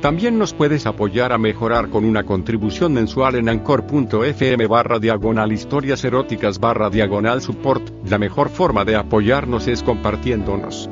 También nos puedes apoyar a mejorar con una contribución mensual en anchor.fm barra diagonal historias eróticas barra diagonal support. La mejor forma de apoyarnos es compartiéndonos.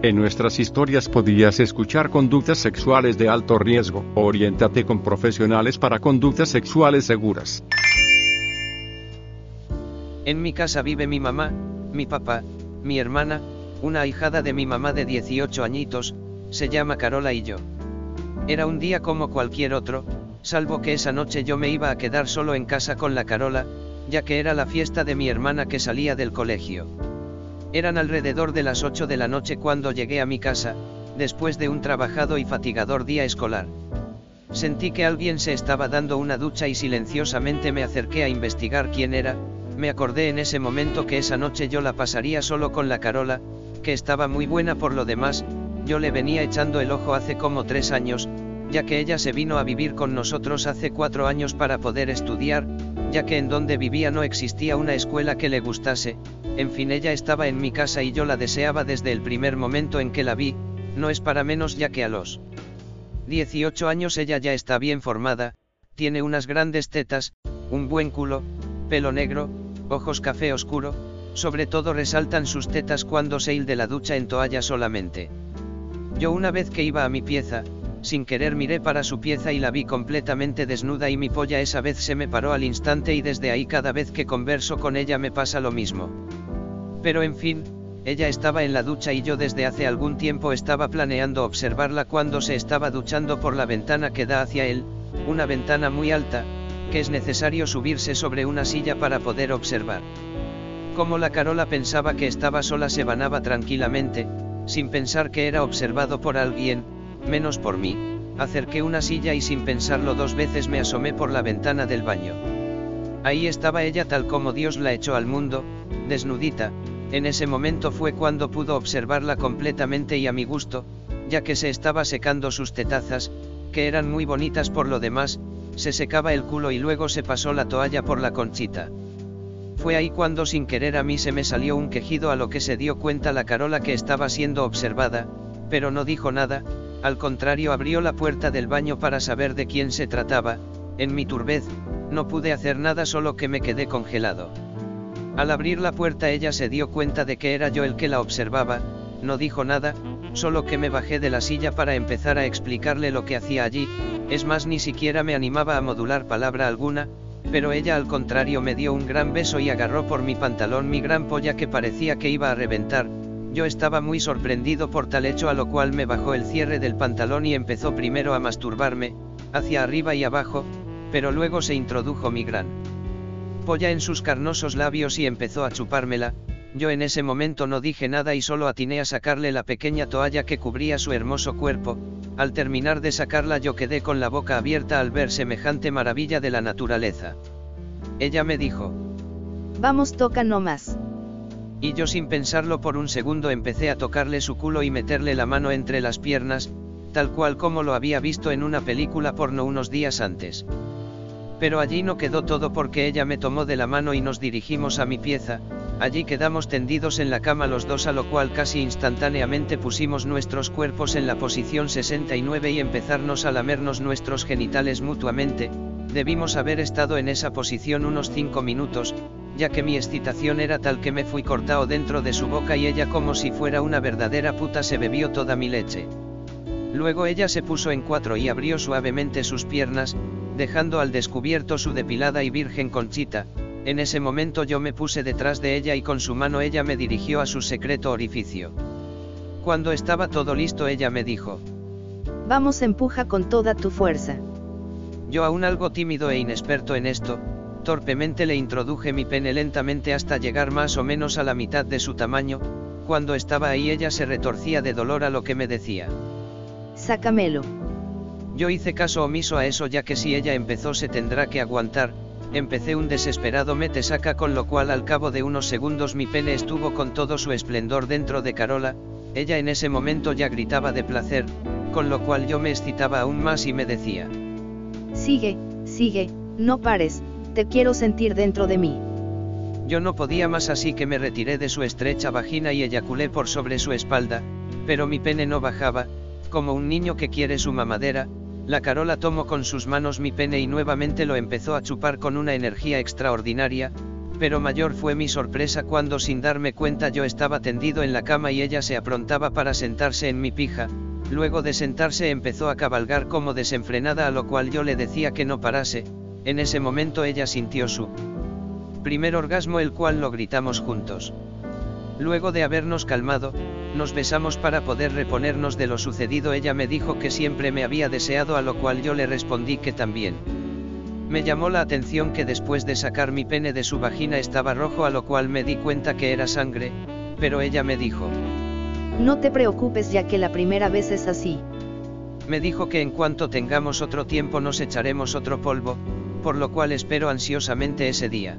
En nuestras historias podías escuchar conductas sexuales de alto riesgo. Oriéntate con profesionales para conductas sexuales seguras. En mi casa vive mi mamá, mi papá, mi hermana, una ahijada de mi mamá de 18 añitos, se llama Carola y yo. Era un día como cualquier otro, salvo que esa noche yo me iba a quedar solo en casa con la Carola, ya que era la fiesta de mi hermana que salía del colegio. Eran alrededor de las 8 de la noche cuando llegué a mi casa, después de un trabajado y fatigador día escolar. Sentí que alguien se estaba dando una ducha y silenciosamente me acerqué a investigar quién era, me acordé en ese momento que esa noche yo la pasaría solo con la Carola, que estaba muy buena por lo demás, yo le venía echando el ojo hace como tres años, ya que ella se vino a vivir con nosotros hace cuatro años para poder estudiar, ya que en donde vivía no existía una escuela que le gustase, en fin ella estaba en mi casa y yo la deseaba desde el primer momento en que la vi, no es para menos ya que a los 18 años ella ya está bien formada, tiene unas grandes tetas, un buen culo, pelo negro, ojos café oscuro, sobre todo resaltan sus tetas cuando se de la ducha en toalla solamente. Yo una vez que iba a mi pieza, sin querer miré para su pieza y la vi completamente desnuda y mi polla esa vez se me paró al instante y desde ahí cada vez que converso con ella me pasa lo mismo. Pero en fin, ella estaba en la ducha y yo desde hace algún tiempo estaba planeando observarla cuando se estaba duchando por la ventana que da hacia él, una ventana muy alta, que es necesario subirse sobre una silla para poder observar. Como la Carola pensaba que estaba sola se vanaba tranquilamente, sin pensar que era observado por alguien, menos por mí, acerqué una silla y sin pensarlo dos veces me asomé por la ventana del baño. Ahí estaba ella tal como Dios la echó al mundo, desnudita, en ese momento fue cuando pudo observarla completamente y a mi gusto, ya que se estaba secando sus tetazas, que eran muy bonitas por lo demás, se secaba el culo y luego se pasó la toalla por la conchita. Fue ahí cuando sin querer a mí se me salió un quejido a lo que se dio cuenta la Carola que estaba siendo observada, pero no dijo nada, al contrario abrió la puerta del baño para saber de quién se trataba, en mi turbez, no pude hacer nada solo que me quedé congelado. Al abrir la puerta ella se dio cuenta de que era yo el que la observaba, no dijo nada, solo que me bajé de la silla para empezar a explicarle lo que hacía allí, es más ni siquiera me animaba a modular palabra alguna, pero ella al contrario me dio un gran beso y agarró por mi pantalón mi gran polla que parecía que iba a reventar, yo estaba muy sorprendido por tal hecho a lo cual me bajó el cierre del pantalón y empezó primero a masturbarme, hacia arriba y abajo, pero luego se introdujo mi gran polla en sus carnosos labios y empezó a chupármela, yo en ese momento no dije nada y solo atiné a sacarle la pequeña toalla que cubría su hermoso cuerpo, al terminar de sacarla yo quedé con la boca abierta al ver semejante maravilla de la naturaleza. Ella me dijo. Vamos toca no más. Y yo sin pensarlo por un segundo empecé a tocarle su culo y meterle la mano entre las piernas, tal cual como lo había visto en una película porno unos días antes. Pero allí no quedó todo porque ella me tomó de la mano y nos dirigimos a mi pieza, allí quedamos tendidos en la cama los dos a lo cual casi instantáneamente pusimos nuestros cuerpos en la posición 69 y empezarnos a lamernos nuestros genitales mutuamente, debimos haber estado en esa posición unos 5 minutos, ya que mi excitación era tal que me fui cortado dentro de su boca y ella como si fuera una verdadera puta se bebió toda mi leche. Luego ella se puso en cuatro y abrió suavemente sus piernas, dejando al descubierto su depilada y virgen conchita, en ese momento yo me puse detrás de ella y con su mano ella me dirigió a su secreto orificio. Cuando estaba todo listo ella me dijo. Vamos empuja con toda tu fuerza. Yo aún algo tímido e inexperto en esto, torpemente le introduje mi pene lentamente hasta llegar más o menos a la mitad de su tamaño, cuando estaba ahí ella se retorcía de dolor a lo que me decía. Sácamelo. Yo hice caso omiso a eso ya que si ella empezó se tendrá que aguantar, empecé un desesperado mete saca con lo cual al cabo de unos segundos mi pene estuvo con todo su esplendor dentro de Carola, ella en ese momento ya gritaba de placer, con lo cual yo me excitaba aún más y me decía. Sigue, sigue, no pares, te quiero sentir dentro de mí. Yo no podía más así que me retiré de su estrecha vagina y eyaculé por sobre su espalda, pero mi pene no bajaba, como un niño que quiere su mamadera, la Carola tomó con sus manos mi pene y nuevamente lo empezó a chupar con una energía extraordinaria, pero mayor fue mi sorpresa cuando sin darme cuenta yo estaba tendido en la cama y ella se aprontaba para sentarse en mi pija, luego de sentarse empezó a cabalgar como desenfrenada a lo cual yo le decía que no parase, en ese momento ella sintió su primer orgasmo el cual lo gritamos juntos. Luego de habernos calmado, nos besamos para poder reponernos de lo sucedido. Ella me dijo que siempre me había deseado a lo cual yo le respondí que también. Me llamó la atención que después de sacar mi pene de su vagina estaba rojo a lo cual me di cuenta que era sangre, pero ella me dijo. No te preocupes ya que la primera vez es así. Me dijo que en cuanto tengamos otro tiempo nos echaremos otro polvo, por lo cual espero ansiosamente ese día.